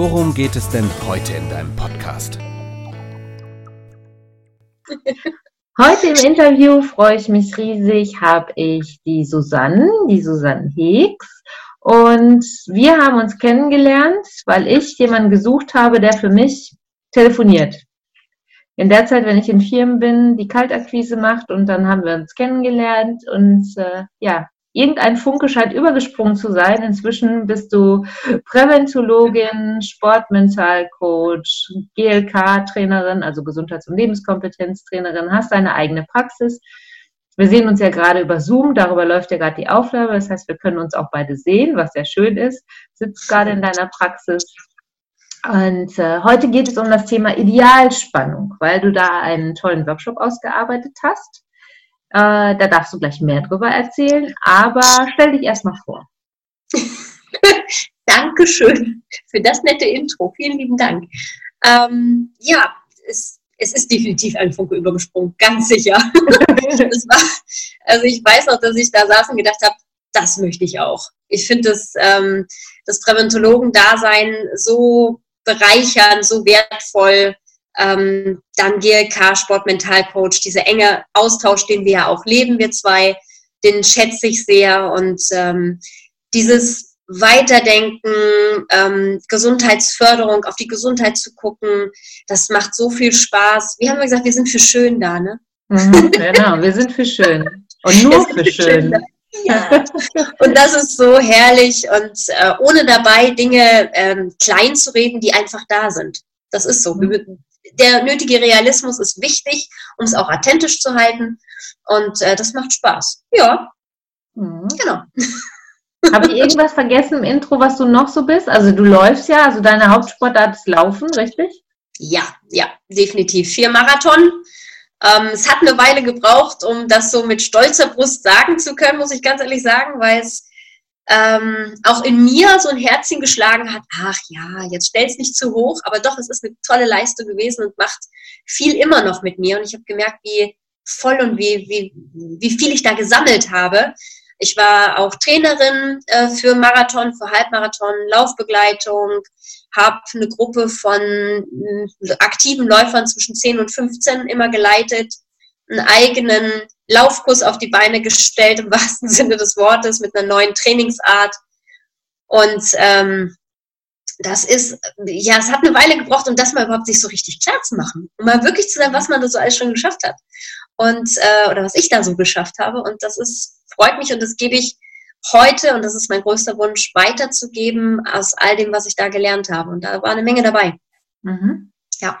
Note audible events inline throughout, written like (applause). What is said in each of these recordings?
worum geht es denn heute in deinem Podcast? Heute im Interview freue ich mich riesig, habe ich die Susanne, die Susanne Heeks. Und wir haben uns kennengelernt, weil ich jemanden gesucht habe, der für mich telefoniert. In der Zeit, wenn ich in Firmen bin, die Kaltakquise macht und dann haben wir uns kennengelernt und äh, ja, irgendein Funke scheint übergesprungen zu sein. Inzwischen bist du Präventologin, Sportmentalcoach, GLK-Trainerin, also Gesundheits- und Lebenskompetenztrainerin, hast deine eigene Praxis. Wir sehen uns ja gerade über Zoom, darüber läuft ja gerade die Aufnahme. Das heißt, wir können uns auch beide sehen, was sehr schön ist. Sitzt gerade in deiner Praxis. Und äh, heute geht es um das Thema Idealspannung, weil du da einen tollen Workshop ausgearbeitet hast. Äh, da darfst du gleich mehr drüber erzählen, aber stell dich erstmal vor. (laughs) Dankeschön für das nette Intro. Vielen lieben Dank. Ähm, ja, es, es, ist definitiv ein Funke übergesprungen, ganz sicher. (laughs) war, also ich weiß auch, dass ich da saß und gedacht habe, das möchte ich auch. Ich finde das, ähm, das Präventologen-Dasein so bereichernd, so wertvoll ähm, dann GLK, Sportmentalcoach, dieser enge Austausch, den wir ja auch leben, wir zwei, den schätze ich sehr und ähm, dieses Weiterdenken, ähm, Gesundheitsförderung, auf die Gesundheit zu gucken, das macht so viel Spaß. Wie haben wir gesagt, wir sind für schön da, ne? Mhm, genau, wir sind für schön. Und nur für schön. schön ja, und das ist so herrlich und äh, ohne dabei Dinge ähm, klein zu reden, die einfach da sind. Das ist so. Mhm der nötige Realismus ist wichtig, um es auch authentisch zu halten. Und äh, das macht Spaß. Ja, mhm. genau. (laughs) Habe ich irgendwas vergessen im Intro, was du noch so bist? Also du läufst ja, also deine Hauptsportart ist Laufen, richtig? Ja, ja, definitiv. Vier Marathon. Ähm, es hat eine Weile gebraucht, um das so mit stolzer Brust sagen zu können, muss ich ganz ehrlich sagen, weil es ähm, auch in mir so ein Herzchen geschlagen hat, ach ja, jetzt stell's nicht zu hoch, aber doch, es ist eine tolle Leistung gewesen und macht viel immer noch mit mir. Und ich habe gemerkt, wie voll und wie, wie, wie viel ich da gesammelt habe. Ich war auch Trainerin äh, für Marathon, für Halbmarathon, Laufbegleitung, habe eine Gruppe von aktiven Läufern zwischen 10 und 15 immer geleitet, einen eigenen Laufkurs auf die Beine gestellt, im wahrsten (laughs) Sinne des Wortes, mit einer neuen Trainingsart. Und ähm, das ist, ja, es hat eine Weile gebraucht, um das mal überhaupt sich so richtig klar zu machen. Um mal wirklich zu sagen, was man da so alles schon geschafft hat. Und, äh, oder was ich da so geschafft habe. Und das ist, freut mich und das gebe ich heute, und das ist mein größter Wunsch, weiterzugeben aus all dem, was ich da gelernt habe. Und da war eine Menge dabei. Mhm. Ja.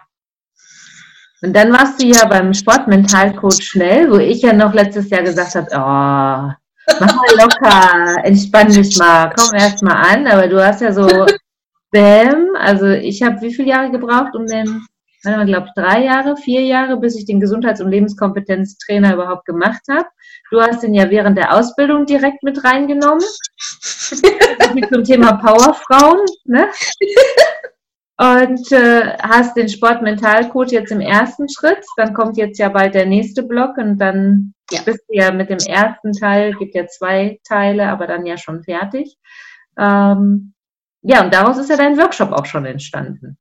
Und dann warst du ja beim Sportmentalcoach schnell, wo ich ja noch letztes Jahr gesagt habe, oh, mach mal locker, entspann dich mal, komm erst mal an. Aber du hast ja so, Bäm, also ich habe wie viele Jahre gebraucht, um den, ich glaube drei Jahre, vier Jahre, bis ich den Gesundheits- und Lebenskompetenztrainer überhaupt gemacht habe. Du hast ihn ja während der Ausbildung direkt mit reingenommen. zum Thema Powerfrauen, ne? Und äh, hast den Sportmentalcode jetzt im ersten Schritt. Dann kommt jetzt ja bald der nächste Block und dann ja. bist du ja mit dem ersten Teil, gibt ja zwei Teile, aber dann ja schon fertig. Ähm, ja, und daraus ist ja dein Workshop auch schon entstanden.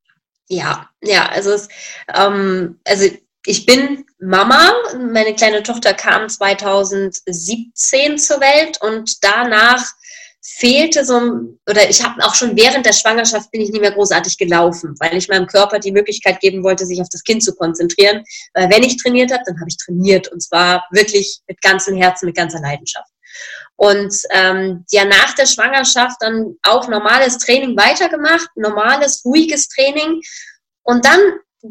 Ja, ja, also, es, ähm, also ich bin Mama. Meine kleine Tochter kam 2017 zur Welt und danach fehlte so, oder ich habe auch schon während der Schwangerschaft bin ich nicht mehr großartig gelaufen, weil ich meinem Körper die Möglichkeit geben wollte, sich auf das Kind zu konzentrieren. Weil wenn ich trainiert habe, dann habe ich trainiert und zwar wirklich mit ganzem Herzen, mit ganzer Leidenschaft. Und ähm, ja, nach der Schwangerschaft dann auch normales Training weitergemacht, normales, ruhiges Training. Und dann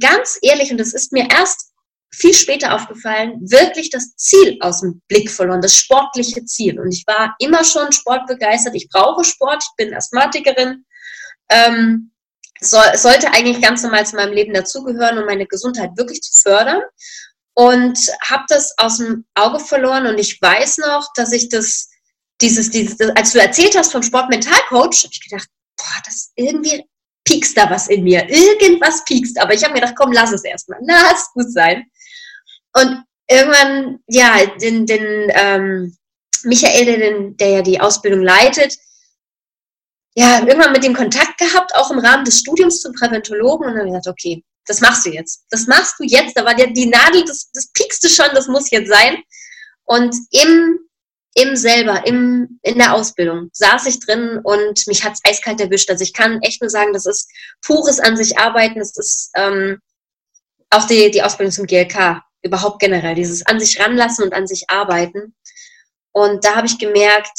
ganz ehrlich, und das ist mir erst viel später aufgefallen, wirklich das Ziel aus dem Blick verloren, das sportliche Ziel. Und ich war immer schon sportbegeistert. Ich brauche Sport. Ich bin Asthmatikerin. Ähm, so, sollte eigentlich ganz normal zu meinem Leben dazugehören, um meine Gesundheit wirklich zu fördern. Und habe das aus dem Auge verloren und ich weiß noch, dass ich das, dieses, dieses, als du erzählt hast vom Sportmentalcoach, habe ich gedacht, boah, das irgendwie piekst da was in mir. Irgendwas piekst. Aber ich habe mir gedacht, komm, lass es erstmal. Lass gut sein. Und irgendwann, ja, den, den ähm, Michael, der, der ja die Ausbildung leitet, ja, irgendwann mit dem Kontakt gehabt, auch im Rahmen des Studiums zum Präventologen und dann habe ich gesagt, okay, das machst du jetzt. Das machst du jetzt. Da war der, die Nadel, das, das piekste schon, das muss jetzt sein. Und im, im selber, im, in der Ausbildung saß ich drin und mich hat's eiskalt erwischt. Also ich kann echt nur sagen, das ist pures an sich arbeiten. Das ist ähm, auch die, die Ausbildung zum GLK, überhaupt generell, dieses an sich ranlassen und an sich arbeiten. Und da habe ich gemerkt,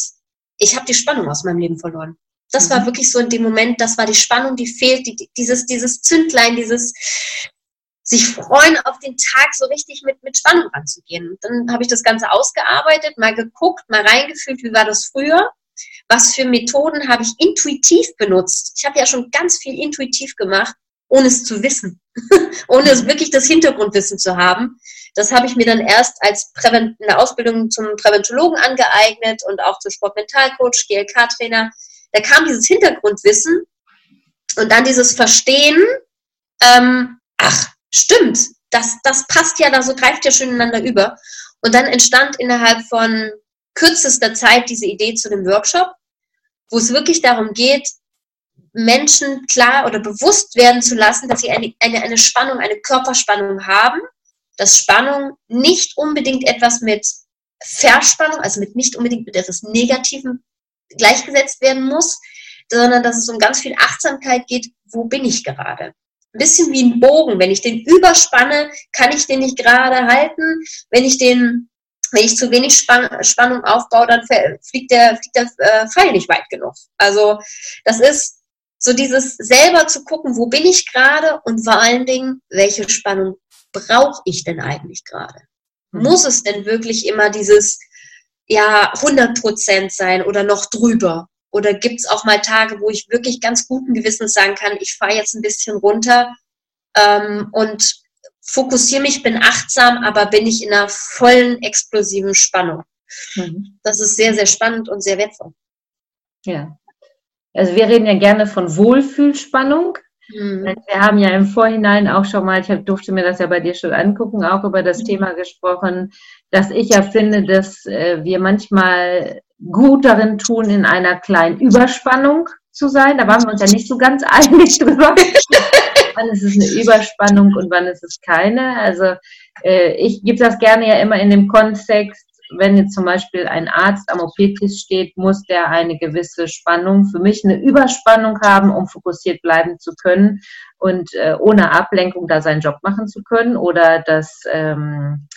ich habe die Spannung aus meinem Leben verloren. Das mhm. war wirklich so in dem Moment, das war die Spannung, die fehlt, die, dieses, dieses Zündlein, dieses sich freuen, auf den Tag so richtig mit, mit Spannung anzugehen. Dann habe ich das Ganze ausgearbeitet, mal geguckt, mal reingefühlt, wie war das früher? Was für Methoden habe ich intuitiv benutzt? Ich habe ja schon ganz viel intuitiv gemacht, ohne es zu wissen, (laughs) ohne es wirklich das Hintergrundwissen zu haben. Das habe ich mir dann erst als Prävent in der Ausbildung zum Präventologen angeeignet und auch zum Sportmentalcoach, GLK-Trainer da kam dieses Hintergrundwissen und dann dieses Verstehen, ähm, ach, stimmt, das, das passt ja, da so greift ja schön ineinander über. Und dann entstand innerhalb von kürzester Zeit diese Idee zu dem Workshop, wo es wirklich darum geht, Menschen klar oder bewusst werden zu lassen, dass sie eine, eine, eine Spannung, eine Körperspannung haben, dass Spannung nicht unbedingt etwas mit Verspannung, also mit nicht unbedingt mit etwas Negativem gleichgesetzt werden muss, sondern dass es um ganz viel Achtsamkeit geht, wo bin ich gerade? Ein bisschen wie ein Bogen. Wenn ich den überspanne, kann ich den nicht gerade halten. Wenn ich den, wenn ich zu wenig Spann Spannung aufbaue, dann fliegt der, fliegt der äh, Pfeil nicht weit genug. Also das ist so dieses selber zu gucken, wo bin ich gerade und vor allen Dingen, welche Spannung brauche ich denn eigentlich gerade? Mhm. Muss es denn wirklich immer dieses ja 100 Prozent sein oder noch drüber? Oder gibt es auch mal Tage, wo ich wirklich ganz guten Gewissens sagen kann, ich fahre jetzt ein bisschen runter ähm, und fokussiere mich, bin achtsam, aber bin ich in einer vollen explosiven Spannung. Mhm. Das ist sehr, sehr spannend und sehr wertvoll. Ja. Also wir reden ja gerne von Wohlfühlspannung. Mhm. Wir haben ja im Vorhinein auch schon mal, ich durfte mir das ja bei dir schon angucken, auch über das mhm. Thema gesprochen, dass ich ja finde, dass äh, wir manchmal gut darin tun, in einer kleinen Überspannung zu sein. Da waren wir uns ja nicht so ganz (laughs) einig drüber. wann ist es eine Überspannung und wann ist es keine. Also äh, ich gebe das gerne ja immer in dem Kontext, wenn jetzt zum Beispiel ein Arzt am OP-Tisch steht, muss der eine gewisse Spannung, für mich eine Überspannung haben, um fokussiert bleiben zu können und äh, ohne Ablenkung da seinen Job machen zu können. Oder das ähm,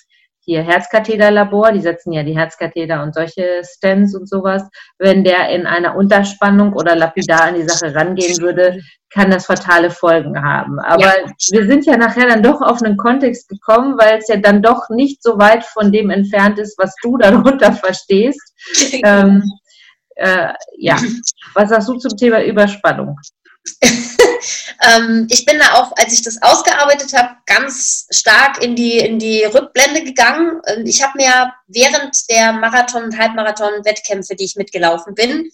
hier Herzkatheterlabor, die setzen ja die Herzkatheter und solche Stents und sowas. Wenn der in einer Unterspannung oder lapidar an die Sache rangehen würde, kann das fatale Folgen haben. Aber ja. wir sind ja nachher dann doch auf einen Kontext gekommen, weil es ja dann doch nicht so weit von dem entfernt ist, was du (laughs) darunter verstehst. (laughs) ähm, äh, ja, was sagst du zum Thema Überspannung? (laughs) ähm, ich bin da auch, als ich das ausgearbeitet habe, ganz stark in die, in die Rückblende gegangen. Ich habe mir während der Marathon- und Halbmarathon-Wettkämpfe, die ich mitgelaufen bin,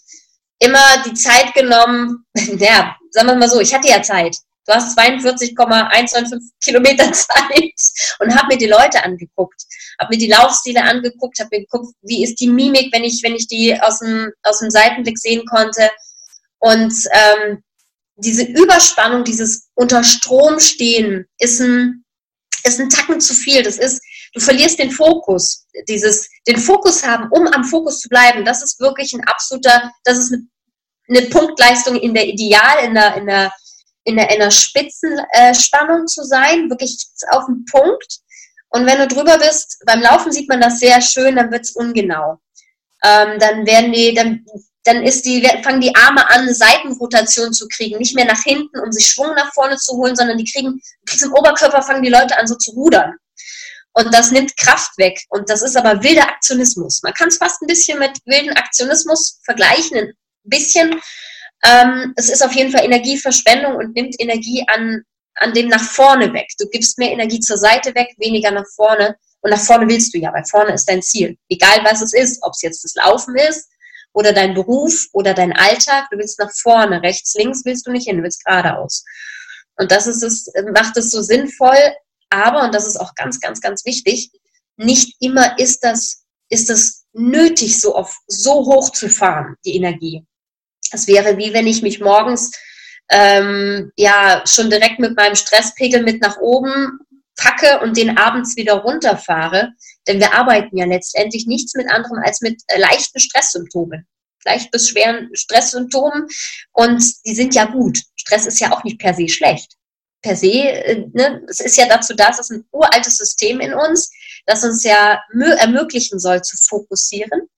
immer die Zeit genommen, (laughs) ja, sagen wir mal so, ich hatte ja Zeit. Du hast 42,195 Kilometer (laughs) Zeit und habe mir die Leute angeguckt, habe mir die Laufstile angeguckt, habe mir geguckt, wie ist die Mimik, wenn ich, wenn ich die aus dem, aus dem Seitenblick sehen konnte. Und ähm, diese Überspannung, dieses unter Strom stehen, ist ein, ist ein Tacken zu viel. Das ist, du verlierst den Fokus. Dieses, den Fokus haben, um am Fokus zu bleiben, das ist wirklich ein absoluter, das ist eine, eine Punktleistung in der Ideal, in der, in der, in der, in der Spitzenspannung zu sein, wirklich auf den Punkt. Und wenn du drüber bist, beim Laufen sieht man das sehr schön, dann wird es ungenau. Ähm, dann werden die, dann dann ist die, fangen die Arme an, Seitenrotation zu kriegen, nicht mehr nach hinten, um sich Schwung nach vorne zu holen, sondern die kriegen, kriegst im Oberkörper fangen die Leute an, so zu rudern. Und das nimmt Kraft weg. Und das ist aber wilder Aktionismus. Man kann es fast ein bisschen mit wilden Aktionismus vergleichen, ein bisschen. Ähm, es ist auf jeden Fall Energieverschwendung und nimmt Energie an, an dem nach vorne weg. Du gibst mehr Energie zur Seite weg, weniger nach vorne. Und nach vorne willst du ja, weil vorne ist dein Ziel. Egal was es ist, ob es jetzt das Laufen ist oder dein Beruf oder dein Alltag, du willst nach vorne. Rechts, links willst du nicht hin, du willst geradeaus. Und das ist es, macht es so sinnvoll, aber, und das ist auch ganz, ganz, ganz wichtig, nicht immer ist das, ist es nötig, so auf, so hoch zu fahren, die Energie. Es wäre wie wenn ich mich morgens ähm, ja schon direkt mit meinem Stresspegel mit nach oben packe und den abends wieder runterfahre. Denn wir arbeiten ja letztendlich nichts mit anderem als mit äh, leichten Stresssymptomen. Leicht bis schweren Stresssymptomen. Und die sind ja gut. Stress ist ja auch nicht per se schlecht. Per se, äh, ne, es ist ja dazu da, es ist ein uraltes System in uns, das uns ja ermöglichen soll zu fokussieren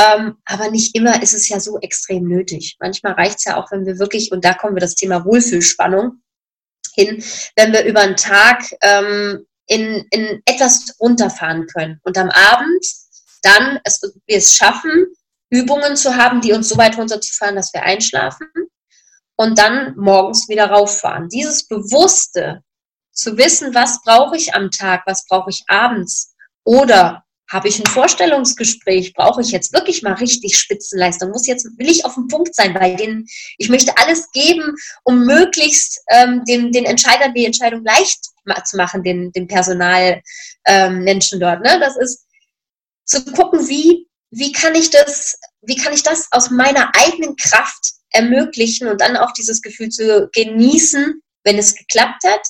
ähm, aber nicht immer ist es ja so extrem nötig. Manchmal reicht es ja auch, wenn wir wirklich, und da kommen wir das Thema Wohlfühlspannung hin, wenn wir über einen Tag ähm, in, in etwas runterfahren können und am Abend dann es, wir es schaffen, Übungen zu haben, die uns so weit runterzufahren, dass wir einschlafen und dann morgens wieder rauffahren. Dieses Bewusste, zu wissen, was brauche ich am Tag, was brauche ich abends oder habe ich ein Vorstellungsgespräch? Brauche ich jetzt wirklich mal richtig Spitzenleistung? Muss jetzt, will ich auf dem Punkt sein bei denen? Ich möchte alles geben, um möglichst ähm, den, den Entscheidern die Entscheidung leicht zu machen, den, den Personalmenschen ähm, dort. Ne? Das ist zu gucken, wie, wie kann ich das, wie kann ich das aus meiner eigenen Kraft ermöglichen und dann auch dieses Gefühl zu genießen, wenn es geklappt hat.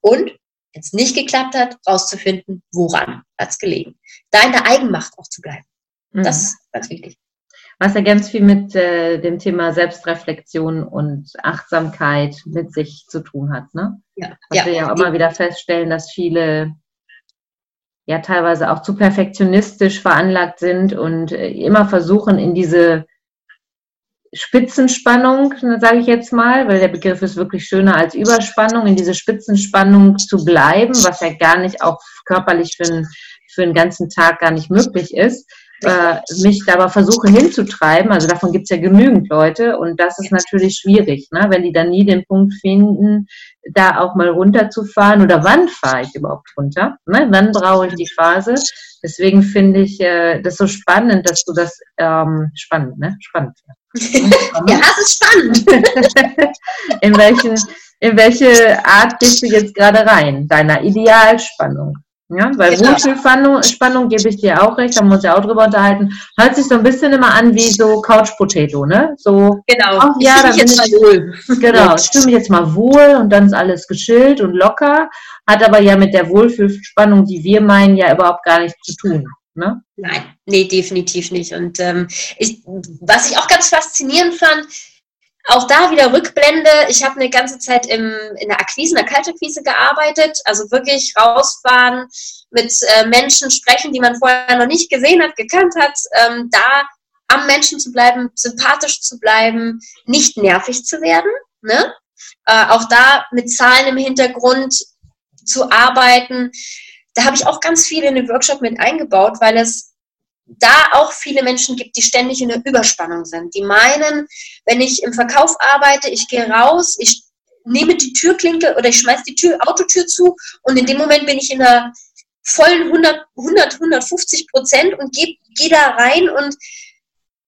Und wenn es nicht geklappt hat, rauszufinden, woran hat es gelegen. Da in der Eigenmacht auch zu bleiben. Mhm. Das ist ganz wichtig. Was ja ganz viel mit äh, dem Thema Selbstreflexion und Achtsamkeit mit sich zu tun hat. Ne? Ja, Was ja, wir ja auch immer wieder feststellen, dass viele ja teilweise auch zu perfektionistisch veranlagt sind und äh, immer versuchen, in diese Spitzenspannung, sage ich jetzt mal, weil der Begriff ist wirklich schöner als Überspannung, in diese Spitzenspannung zu bleiben, was ja gar nicht auch körperlich für, einen, für einen ganzen Tag gar nicht möglich ist, äh, mich da aber versuche hinzutreiben, also davon gibt es ja genügend Leute und das ist natürlich schwierig, ne? wenn die dann nie den Punkt finden, da auch mal runterzufahren oder wann fahre ich überhaupt runter, ne? wann brauche ich die Phase. Deswegen finde ich äh, das so spannend, dass du das ähm, spannend, ne? Spannend. Ja. (laughs) ja, das ist spannend. (laughs) in, welchen, in welche Art gehst du jetzt gerade rein? Deiner Idealspannung. Ja, weil genau. Wohlfühlspannung Spannung gebe ich dir auch recht, da muss ich auch drüber unterhalten. Hört sich so ein bisschen immer an wie so Couch Potato, ne? So, genau. Ach, ja, dann jetzt mal wohl. (laughs) Genau, ich fühle mich jetzt mal wohl und dann ist alles geschillt und locker, hat aber ja mit der Wohlfühlspannung, die wir meinen, ja überhaupt gar nichts zu tun. Ne? Nein, nee, definitiv nicht. Und ähm, ich, was ich auch ganz faszinierend fand, auch da wieder Rückblende. Ich habe eine ganze Zeit im, in der Akquise, in der Kaltakquise gearbeitet. Also wirklich rausfahren, mit äh, Menschen sprechen, die man vorher noch nicht gesehen hat, gekannt hat. Ähm, da am Menschen zu bleiben, sympathisch zu bleiben, nicht nervig zu werden. Ne? Äh, auch da mit Zahlen im Hintergrund zu arbeiten da habe ich auch ganz viel in den Workshop mit eingebaut, weil es da auch viele Menschen gibt, die ständig in der Überspannung sind. Die meinen, wenn ich im Verkauf arbeite, ich gehe raus, ich nehme die Türklinke oder ich schmeiße die Tür, Autotür zu und in dem Moment bin ich in der vollen 100, 100 150 Prozent und gehe geh da rein und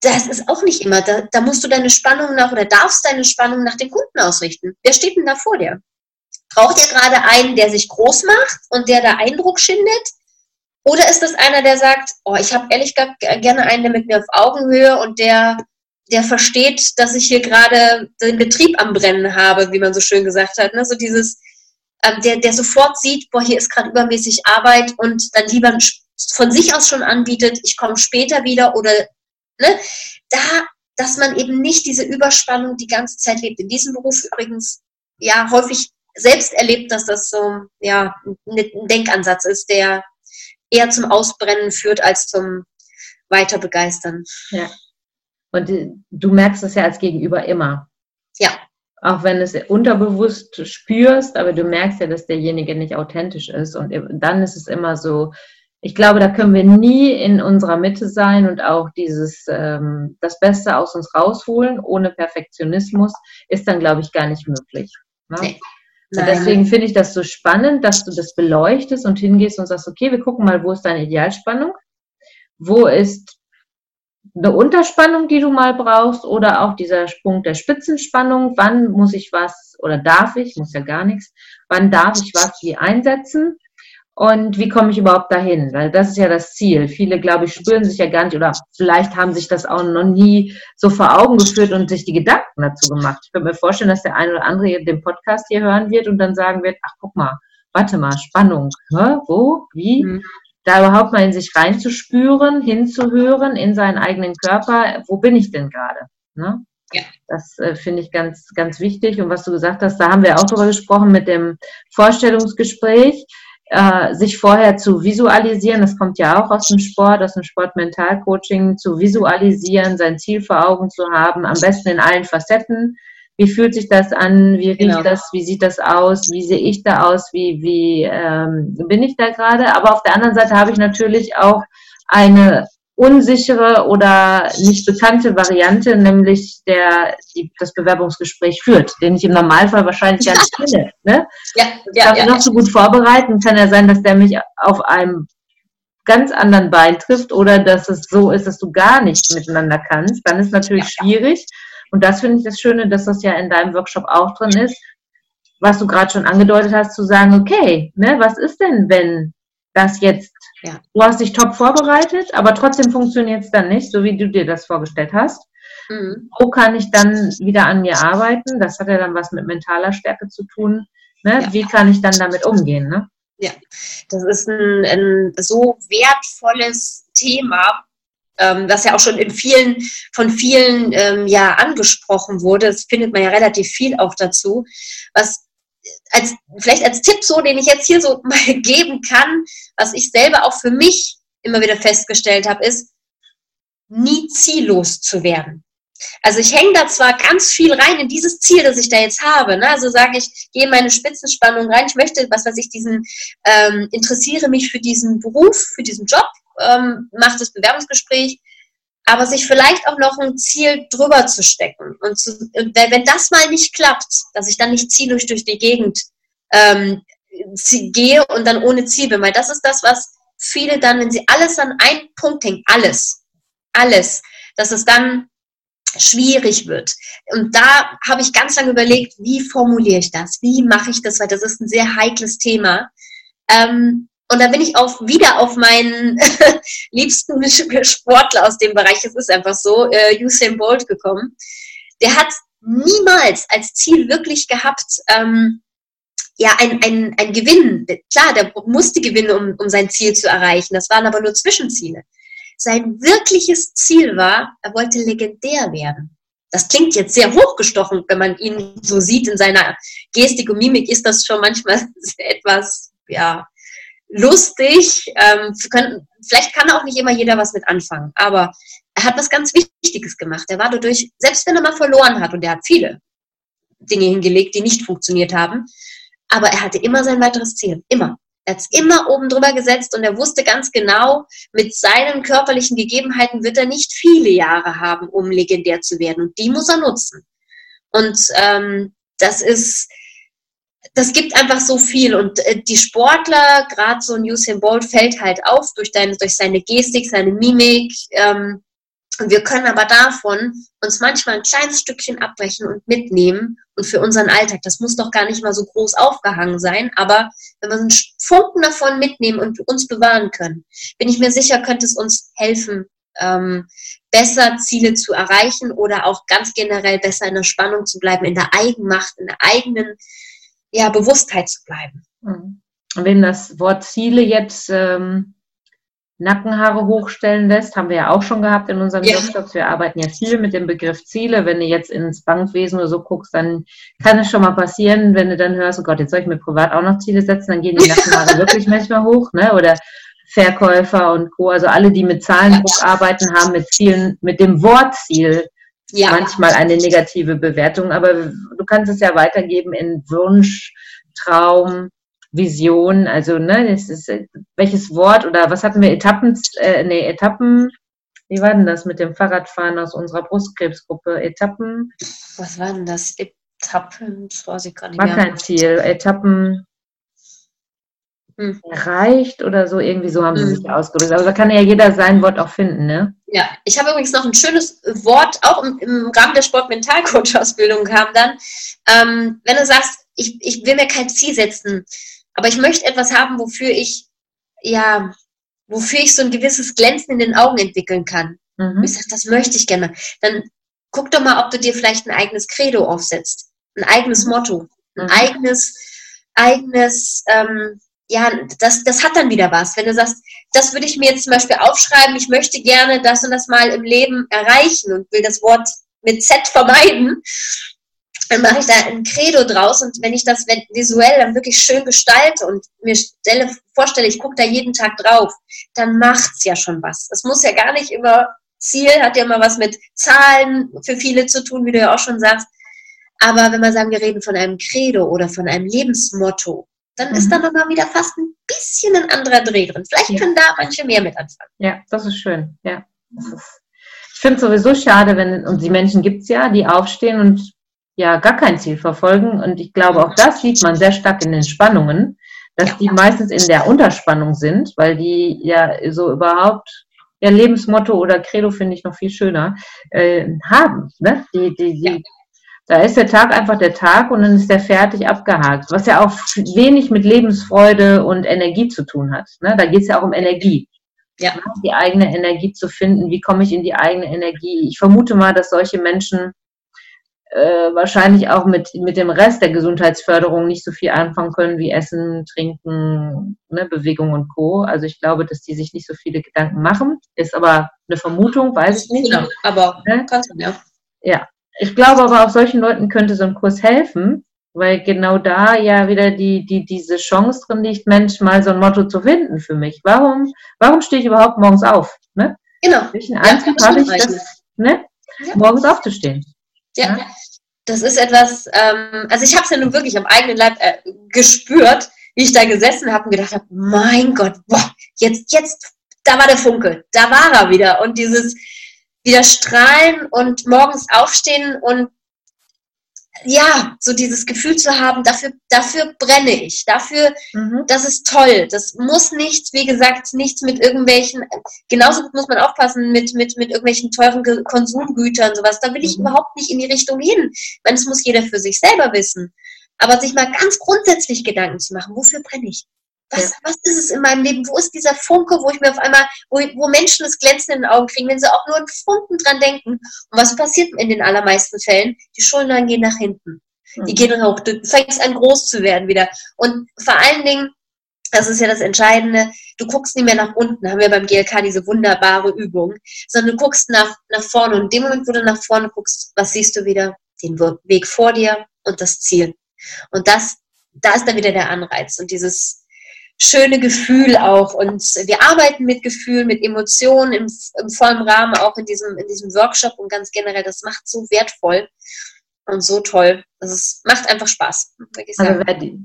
das ist auch nicht immer. Da, da musst du deine Spannung nach oder darfst deine Spannung nach dem Kunden ausrichten. Wer steht denn da vor dir? Braucht ihr gerade einen, der sich groß macht und der da Eindruck schindet? Oder ist das einer, der sagt, oh, ich habe ehrlich gesagt gerne einen, der mit mir auf Augenhöhe und der, der versteht, dass ich hier gerade den Betrieb am Brennen habe, wie man so schön gesagt hat. Ne? So dieses, ähm, der, der sofort sieht, boah, hier ist gerade übermäßig Arbeit und dann lieber von sich aus schon anbietet, ich komme später wieder oder ne? da, dass man eben nicht diese Überspannung die ganze Zeit lebt. In diesem Beruf übrigens ja häufig selbst erlebt, dass das so ja, ein Denkansatz ist, der eher zum Ausbrennen führt als zum Weiterbegeistern. Ja. Und du merkst das ja als Gegenüber immer. Ja. Auch wenn es unterbewusst spürst, aber du merkst ja, dass derjenige nicht authentisch ist. Und dann ist es immer so, ich glaube, da können wir nie in unserer Mitte sein und auch dieses ähm, das Beste aus uns rausholen ohne Perfektionismus ist dann, glaube ich, gar nicht möglich. Ne? Nee. Und deswegen finde ich das so spannend, dass du das beleuchtest und hingehst und sagst, okay, wir gucken mal, wo ist deine Idealspannung? Wo ist eine Unterspannung, die du mal brauchst oder auch dieser Punkt der Spitzenspannung? Wann muss ich was oder darf ich, muss ja gar nichts, wann darf ich was wie einsetzen? Und wie komme ich überhaupt dahin? Weil das ist ja das Ziel. Viele, glaube ich, spüren sich ja gar nicht oder vielleicht haben sich das auch noch nie so vor Augen geführt und sich die Gedanken dazu gemacht. Ich könnte mir vorstellen, dass der eine oder andere den Podcast hier hören wird und dann sagen wird, ach guck mal, warte mal, Spannung, Hä? wo, wie? Mhm. Da überhaupt mal in sich reinzuspüren, hinzuhören, in seinen eigenen Körper, wo bin ich denn gerade? Ne? Ja. Das äh, finde ich ganz, ganz wichtig. Und was du gesagt hast, da haben wir auch drüber gesprochen mit dem Vorstellungsgespräch äh, sich vorher zu visualisieren, das kommt ja auch aus dem Sport, aus dem Sportmentalcoaching, zu visualisieren, sein Ziel vor Augen zu haben, am besten in allen Facetten. Wie fühlt sich das an? Wie riecht genau. das? Wie sieht das aus? Wie sehe ich da aus? Wie, wie ähm, bin ich da gerade? Aber auf der anderen Seite habe ich natürlich auch eine unsichere oder nicht bekannte Variante, nämlich der die, das Bewerbungsgespräch führt, den ich im Normalfall wahrscheinlich gar nicht kenne. (laughs) Ne? Ja, ja, Kann ja, noch so gut vorbereiten, kann ja sein, dass der mich auf einem ganz anderen Bein trifft oder dass es so ist, dass du gar nicht miteinander kannst. Dann ist natürlich ja, schwierig. Und das finde ich das Schöne, dass das ja in deinem Workshop auch drin ist, was du gerade schon angedeutet hast, zu sagen, okay, ne, was ist denn, wenn das jetzt ja. Du hast dich top vorbereitet, aber trotzdem funktioniert es dann nicht, so wie du dir das vorgestellt hast. Mhm. Wo kann ich dann wieder an mir arbeiten? Das hat ja dann was mit mentaler Stärke zu tun. Ne? Ja. Wie kann ich dann damit umgehen? Ne? Ja, das ist ein, ein so wertvolles Thema, ähm, das ja auch schon in vielen, von vielen ähm, ja angesprochen wurde. Das findet man ja relativ viel auch dazu, was als, vielleicht als Tipp so, den ich jetzt hier so (laughs) mal geben kann, was ich selber auch für mich immer wieder festgestellt habe, ist, nie ziellos zu werden. Also ich hänge da zwar ganz viel rein in dieses Ziel, das ich da jetzt habe. Ne? Also sage ich, gehe in meine Spitzenspannung rein. Ich möchte, was weiß ich, diesen ähm, interessiere mich für diesen Beruf, für diesen Job, ähm, mache das Bewerbungsgespräch aber sich vielleicht auch noch ein Ziel drüber zu stecken. Und, zu, und wenn das mal nicht klappt, dass ich dann nicht ziellos durch die Gegend ähm, gehe und dann ohne Ziel bin, weil das ist das, was viele dann, wenn sie alles an einen Punkt hängen, alles, alles, dass es dann schwierig wird. Und da habe ich ganz lange überlegt, wie formuliere ich das? Wie mache ich das? Weil das ist ein sehr heikles Thema. Ähm, und da bin ich auch wieder auf meinen (laughs) liebsten Sportler aus dem Bereich, es ist einfach so, äh, Usain Bolt gekommen. Der hat niemals als Ziel wirklich gehabt, ähm, ja, ein, ein, ein Gewinn. Klar, der musste gewinnen, um, um sein Ziel zu erreichen. Das waren aber nur Zwischenziele. Sein wirkliches Ziel war, er wollte legendär werden. Das klingt jetzt sehr hochgestochen, wenn man ihn so sieht in seiner Gestik und Mimik, ist das schon manchmal (laughs) etwas, ja, lustig. Ähm, können, vielleicht kann auch nicht immer jeder was mit anfangen, aber er hat was ganz Wichtiges gemacht. Er war dadurch, selbst wenn er mal verloren hat, und er hat viele Dinge hingelegt, die nicht funktioniert haben, aber er hatte immer sein weiteres Ziel. Immer. Er hat es immer oben drüber gesetzt und er wusste ganz genau, mit seinen körperlichen Gegebenheiten wird er nicht viele Jahre haben, um legendär zu werden. Und die muss er nutzen. Und ähm, das ist, das gibt einfach so viel. Und äh, die Sportler, gerade so ein Usain Bolt, fällt halt auf durch, deine, durch seine Gestik, seine Mimik. Ähm, wir können aber davon uns manchmal ein kleines Stückchen abbrechen und mitnehmen und für unseren Alltag. Das muss doch gar nicht mal so groß aufgehangen sein, aber wenn wir einen Funken davon mitnehmen und uns bewahren können, bin ich mir sicher, könnte es uns helfen, ähm, besser Ziele zu erreichen oder auch ganz generell besser in der Spannung zu bleiben, in der Eigenmacht, in der eigenen ja, Bewusstheit zu bleiben. Mhm. Wenn das Wort Ziele jetzt ähm, Nackenhaare hochstellen lässt, haben wir ja auch schon gehabt in unseren ja. Workshops. Wir arbeiten ja viel mit dem Begriff Ziele. Wenn du jetzt ins Bankwesen oder so guckst, dann kann es schon mal passieren, wenn du dann hörst, oh Gott, jetzt soll ich mir privat auch noch Ziele setzen, dann gehen die Nackenhaare (laughs) wirklich manchmal hoch, ne? Oder Verkäufer und Co. Also alle, die mit Zahlendruck arbeiten, haben mit Zielen, mit dem Wortziel ja. manchmal eine negative Bewertung, aber du kannst es ja weitergeben in Wunsch, Traum, Vision. Also, ne, das ist, äh, welches Wort oder was hatten wir? Etappen, äh, nee, Etappen, wie war denn das mit dem Fahrradfahren aus unserer Brustkrebsgruppe? Etappen? Was war denn das? Etappen, das weiß ich gar nicht mehr. War kein Ziel. Etappen hm. erreicht oder so, irgendwie so haben sie hm. sich ausgedrückt. Aber da kann ja jeder sein Wort auch finden, ne? Ja, ich habe übrigens noch ein schönes Wort, auch im, im Rahmen der Sportmentalcoach-Ausbildung kam dann. Ähm, wenn du sagst, ich, ich will mir kein Ziel setzen, aber ich möchte etwas haben, wofür ich, ja, wofür ich so ein gewisses Glänzen in den Augen entwickeln kann. Mhm. Ich sage, das möchte ich gerne. Dann guck doch mal, ob du dir vielleicht ein eigenes Credo aufsetzt, ein eigenes mhm. Motto, ein mhm. eigenes, eigenes, ähm, ja, das, das hat dann wieder was. Wenn du sagst, das würde ich mir jetzt zum Beispiel aufschreiben, ich möchte gerne das und das mal im Leben erreichen und will das Wort mit Z vermeiden, dann mache ich da ein Credo draus und wenn ich das visuell dann wirklich schön gestalte und mir stelle, vorstelle, ich gucke da jeden Tag drauf, dann macht's ja schon was. Es muss ja gar nicht immer Ziel, hat ja immer was mit Zahlen für viele zu tun, wie du ja auch schon sagst. Aber wenn wir sagen, wir reden von einem Credo oder von einem Lebensmotto, dann mhm. ist da nochmal wieder fast ein bisschen ein anderer Dreh drin. Vielleicht ja. können da manche mehr mit anfangen. Ja, das ist schön. Ja, ist, ich finde es sowieso schade, wenn, und die Menschen gibt es ja, die aufstehen und ja gar kein Ziel verfolgen. Und ich glaube, auch das sieht man sehr stark in den Spannungen, dass ja. die meistens in der Unterspannung sind, weil die ja so überhaupt ja, Lebensmotto oder Credo finde ich noch viel schöner, äh, haben. Ne? Die, die, die, ja. Da ist der Tag einfach der Tag und dann ist der fertig abgehakt, was ja auch wenig mit Lebensfreude und Energie zu tun hat. Ne? Da geht es ja auch um Energie. Ja. Ne? Die eigene Energie zu finden, wie komme ich in die eigene Energie. Ich vermute mal, dass solche Menschen äh, wahrscheinlich auch mit, mit dem Rest der Gesundheitsförderung nicht so viel anfangen können wie Essen, Trinken, ne, Bewegung und Co. Also ich glaube, dass die sich nicht so viele Gedanken machen. Ist aber eine Vermutung, weiß ich nicht. Genau, aber ne? kannst du, ja. Ja, ich glaube aber auch solchen Leuten könnte so ein Kurs helfen, weil genau da ja wieder die, die, diese Chance drin liegt, Mensch, mal so ein Motto zu finden für mich. Warum, warum stehe ich überhaupt morgens auf? Ne? Genau. Welchen Antrieb ja, habe ich, das, ne? Ja. morgens aufzustehen? Ja. ja. Das ist etwas, ähm, also ich habe es ja nun wirklich am eigenen Leib äh, gespürt, wie ich da gesessen habe und gedacht habe, mein Gott, boah, jetzt, jetzt, da war der Funke, da war er wieder. Und dieses, wieder strahlen und morgens aufstehen und ja, so dieses Gefühl zu haben, dafür, dafür brenne ich, dafür, mhm. das ist toll. Das muss nichts, wie gesagt, nichts mit irgendwelchen, genauso muss man aufpassen mit, mit, mit irgendwelchen teuren Konsumgütern, sowas. Da will ich mhm. überhaupt nicht in die Richtung hin. Ich meine, das muss jeder für sich selber wissen. Aber sich mal ganz grundsätzlich Gedanken zu machen, wofür brenne ich? Was, ja. was ist es in meinem Leben? Wo ist dieser Funke, wo ich mir auf einmal, wo, wo Menschen das Glänzen in den Augen kriegen, wenn sie auch nur einen Funken dran denken? Und was passiert in den allermeisten Fällen? Die Schultern gehen nach hinten. Mhm. Die gehen hoch. Du fängst an, groß zu werden wieder. Und vor allen Dingen, das ist ja das Entscheidende, du guckst nicht mehr nach unten, haben wir beim GLK diese wunderbare Übung, sondern du guckst nach, nach vorne. Und in dem Moment, wo du nach vorne guckst, was siehst du wieder? Den Weg vor dir und das Ziel. Und das, da ist dann wieder der Anreiz. Und dieses, schöne Gefühl auch. Und wir arbeiten mit Gefühl, mit Emotionen im, im vollen Rahmen, auch in diesem, in diesem Workshop und ganz generell. Das macht so wertvoll und so toll. Also es macht einfach Spaß. Also wer, die,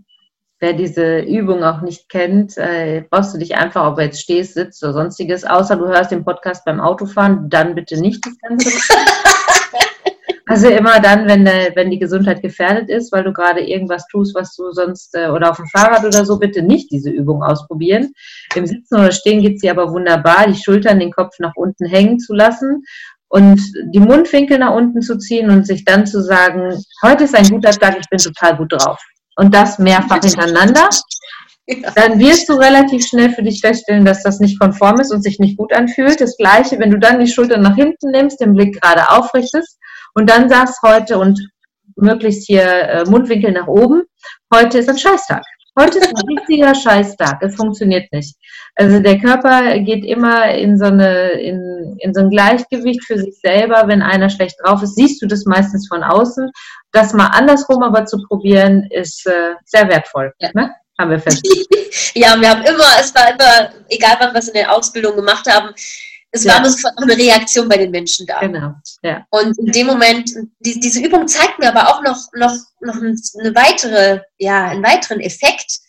wer, diese Übung auch nicht kennt, äh, brauchst du dich einfach, ob du jetzt stehst, sitzt oder sonstiges, außer du hörst den Podcast beim Autofahren, dann bitte nicht das Ganze. (laughs) Also immer dann, wenn, der, wenn die Gesundheit gefährdet ist, weil du gerade irgendwas tust, was du sonst, äh, oder auf dem Fahrrad oder so, bitte nicht diese Übung ausprobieren. Im Sitzen oder Stehen geht sie aber wunderbar, die Schultern, den Kopf nach unten hängen zu lassen und die Mundwinkel nach unten zu ziehen und sich dann zu sagen, heute ist ein guter Tag, ich bin total gut drauf. Und das mehrfach hintereinander. Dann wirst du relativ schnell für dich feststellen, dass das nicht konform ist und sich nicht gut anfühlt. Das Gleiche, wenn du dann die Schultern nach hinten nimmst, den Blick gerade aufrichtest und dann sagst heute und möglichst hier äh, Mundwinkel nach oben, heute ist ein Scheißtag. Heute ist ein (laughs) richtiger Scheißtag. Es funktioniert nicht. Also der Körper geht immer in so, eine, in, in so ein Gleichgewicht für sich selber. Wenn einer schlecht drauf ist, siehst du das meistens von außen. Das mal andersrum aber zu probieren, ist äh, sehr wertvoll. Ja. Ne? Haben wir festgestellt. (laughs) ja, wir haben immer, es war immer, egal wann wir es in der Ausbildung gemacht haben, es ja. war sofort eine Reaktion bei den Menschen da. Genau. Ja. Und in dem Moment, die, diese Übung zeigt mir aber auch noch, noch, noch eine weitere, ja, einen weiteren Effekt.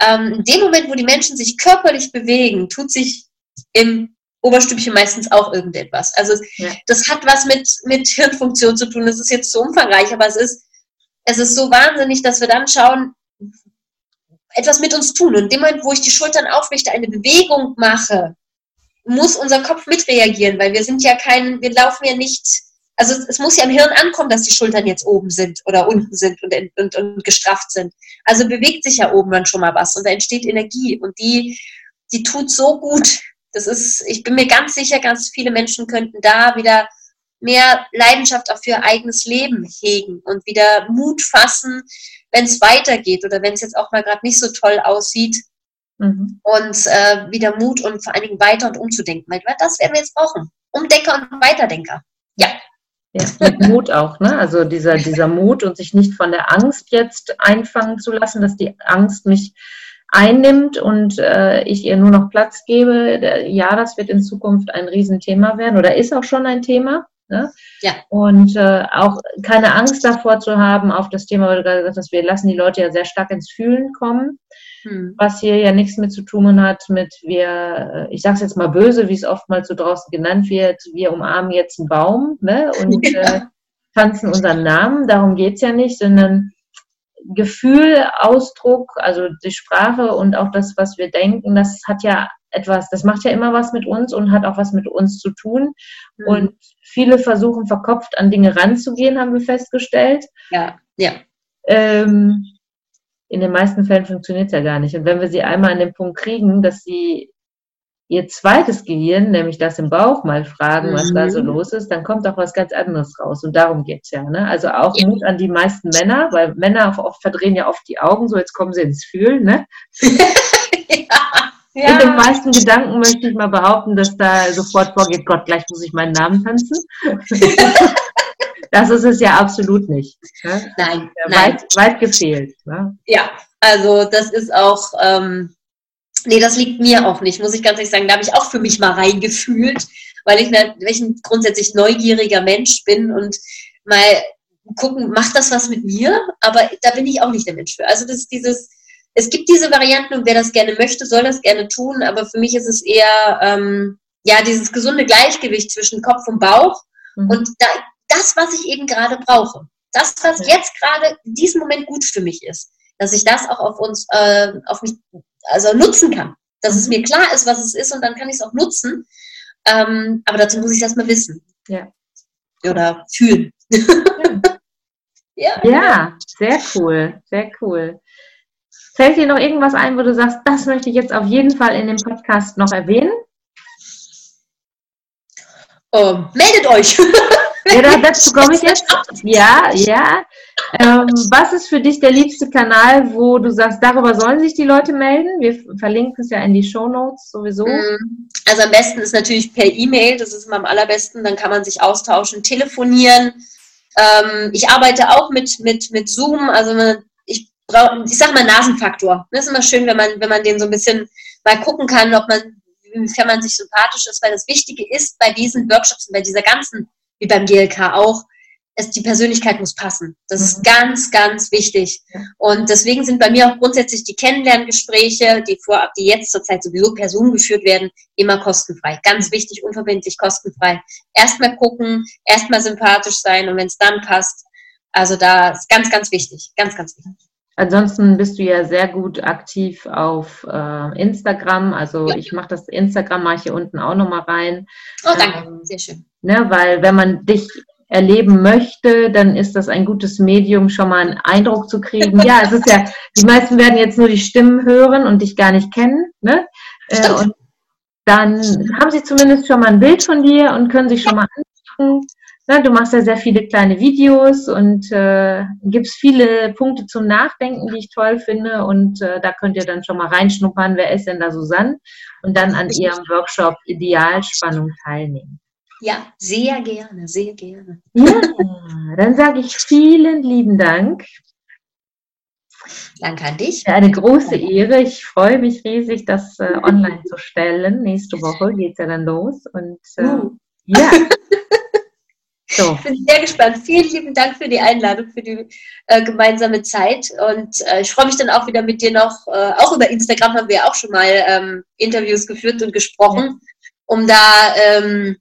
ähm, in dem Moment, wo die Menschen sich körperlich bewegen, tut sich im Oberstübchen meistens auch irgendetwas. Also ja. das hat was mit, mit Hirnfunktion zu tun. Das ist jetzt so umfangreich, aber es ist, es ist so wahnsinnig, dass wir dann schauen, etwas mit uns tun. Und in dem Moment, wo ich die Schultern aufrichte, eine Bewegung mache, muss unser Kopf mitreagieren, weil wir sind ja kein, wir laufen ja nicht, also es muss ja im Hirn ankommen, dass die Schultern jetzt oben sind oder unten sind und, und, und gestrafft sind. Also bewegt sich ja oben dann schon mal was und da entsteht Energie und die, die tut so gut. Das ist, ich bin mir ganz sicher, ganz viele Menschen könnten da wieder mehr Leidenschaft auch für ihr eigenes Leben hegen und wieder Mut fassen, wenn es weitergeht oder wenn es jetzt auch mal gerade nicht so toll aussieht, Mhm. Und äh, wieder Mut und vor allen Dingen weiter und umzudenken. Weil das werden wir jetzt brauchen. Umdenker und Weiterdenker. Ja. Ja, mit Mut auch, ne? Also dieser, dieser Mut und sich nicht von der Angst jetzt einfangen zu lassen, dass die Angst mich einnimmt und äh, ich ihr nur noch Platz gebe. Ja, das wird in Zukunft ein Riesenthema werden oder ist auch schon ein Thema. Ne? Ja. Und äh, auch keine Angst davor zu haben auf das Thema, weil du gerade gesagt hast, wir lassen die Leute ja sehr stark ins Fühlen kommen hm. was hier ja nichts mit zu tun hat mit wir, äh, ich sage es jetzt mal böse, wie es oftmals so draußen genannt wird, wir umarmen jetzt einen Baum ne, und ja. (laughs) äh, tanzen unseren Namen, darum geht's ja nicht, sondern Gefühl, Ausdruck, also die Sprache und auch das, was wir denken, das hat ja etwas, das macht ja immer was mit uns und hat auch was mit uns zu tun. Mhm. Und viele versuchen verkopft an Dinge ranzugehen, haben wir festgestellt. Ja, ja. Ähm, in den meisten Fällen funktioniert es ja gar nicht. Und wenn wir sie einmal an den Punkt kriegen, dass sie ihr zweites Gehirn, nämlich das im Bauch, mal fragen, mhm. was da so mhm. los ist, dann kommt auch was ganz anderes raus. Und darum geht es ja. Ne? Also auch ja. Mut an die meisten Männer, weil Männer oft verdrehen ja oft die Augen, so jetzt kommen sie ins Fühlen. Ne? ja. (laughs) Ja. In den meisten Gedanken möchte ich mal behaupten, dass da sofort vorgeht, Gott, gleich muss ich meinen Namen tanzen. (laughs) Das ist es ja absolut nicht. Ne? Nein, nein. Weit, weit gefehlt. Ne? Ja, also das ist auch, ähm, nee, das liegt mir auch nicht, muss ich ganz ehrlich sagen. Da habe ich auch für mich mal reingefühlt, weil ich, weil ich ein grundsätzlich neugieriger Mensch bin und mal gucken, macht das was mit mir? Aber da bin ich auch nicht der Mensch für. Also das ist dieses, es gibt diese Varianten und wer das gerne möchte, soll das gerne tun, aber für mich ist es eher, ähm, ja, dieses gesunde Gleichgewicht zwischen Kopf und Bauch. Mhm. Und da, das, was ich eben gerade brauche. Das, was jetzt gerade in diesem Moment gut für mich ist. Dass ich das auch auf uns, äh, auf mich, also nutzen kann. Dass es mhm. mir klar ist, was es ist und dann kann ich es auch nutzen. Ähm, aber dazu muss ich es erstmal wissen. Ja. Oder fühlen. ja. (laughs) ja, sehr cool, sehr cool. Fällt dir noch irgendwas ein, wo du sagst, das möchte ich jetzt auf jeden Fall in dem Podcast noch erwähnen? Um, meldet euch! Ja, dazu komme ich jetzt. (laughs) Ja, ja. Ähm, was ist für dich der liebste Kanal, wo du sagst, darüber sollen sich die Leute melden? Wir verlinken es ja in die Show Notes sowieso. Mm, also am besten ist natürlich per E-Mail, das ist immer am allerbesten, dann kann man sich austauschen, telefonieren. Ähm, ich arbeite auch mit, mit, mit Zoom, also ich brauche, ich sag mal Nasenfaktor. Das ist immer schön, wenn man, wenn man den so ein bisschen mal gucken kann, ob man, inwiefern man sich sympathisch ist, weil das Wichtige ist bei diesen Workshops und bei dieser ganzen wie beim GLK auch, es, die Persönlichkeit muss passen. Das mhm. ist ganz, ganz wichtig. Und deswegen sind bei mir auch grundsätzlich die Kennenlerngespräche, die vorab, die jetzt zurzeit sowieso per Zoom geführt werden, immer kostenfrei. Ganz wichtig, unverbindlich, kostenfrei. Erstmal gucken, erstmal sympathisch sein und wenn es dann passt, also da ist ganz, ganz wichtig. Ganz, ganz wichtig. Ansonsten bist du ja sehr gut aktiv auf äh, Instagram. Also ja. ich mache das Instagram mache ich hier unten auch nochmal rein. Oh, danke. Ähm, sehr schön. Ne, weil wenn man dich erleben möchte, dann ist das ein gutes Medium, schon mal einen Eindruck zu kriegen. Ja, es ist ja, die meisten werden jetzt nur die Stimmen hören und dich gar nicht kennen. Ne? Äh, und dann haben sie zumindest schon mal ein Bild von dir und können sich schon mal angucken. Na, du machst ja sehr viele kleine Videos und äh, gibst viele Punkte zum Nachdenken, die ich toll finde. Und äh, da könnt ihr dann schon mal reinschnuppern, wer ist denn da Susanne? Und dann an ihrem Workshop Idealspannung teilnehmen. Ja, sehr gerne, sehr gerne. Ja, dann sage ich vielen lieben Dank. Danke an dich. Eine große Ehre. Ich freue mich riesig, das äh, online zu stellen. Nächste Woche geht es ja dann los. Und äh, uh. ja. (laughs) So. Ich bin sehr gespannt. Vielen lieben Dank für die Einladung, für die äh, gemeinsame Zeit. Und äh, ich freue mich dann auch wieder mit dir noch, äh, auch über Instagram haben wir auch schon mal ähm, Interviews geführt und gesprochen, um da, ähm,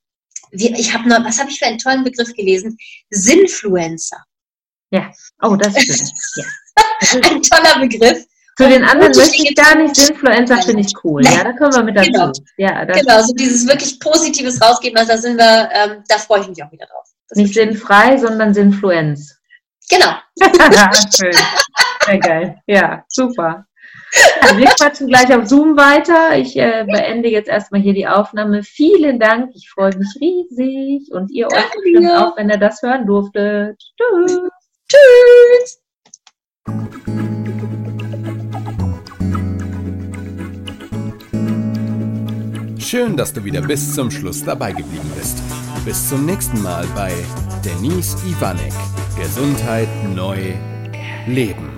wie, ich habe noch, was habe ich für einen tollen Begriff gelesen? Sinfluencer. Ja, oh, das stimmt. (laughs) ja. Ein toller Begriff. Zu den anderen möchte ich gar nicht, Influencer finde ich cool. Ja, da kommen wir mit dazu. Genau, ja, genau so dieses wirklich Positives rausgeben, also da sind wir, ähm, da freue ich mich auch wieder drauf. Das nicht sinnfrei, sondern Sinnfluenz. Genau. (laughs) Schön. Sehr geil. Ja, super. Ja, wir quatschen gleich auf Zoom weiter. Ich äh, beende jetzt erstmal hier die Aufnahme. Vielen Dank. Ich freue mich riesig. Und ihr euch bestimmt auch, wenn ihr das hören durftet. Tschüss. Tschüss. Schön, dass du wieder bis zum Schluss dabei geblieben bist. Bis zum nächsten Mal bei Denise Ivanek. Gesundheit neu leben.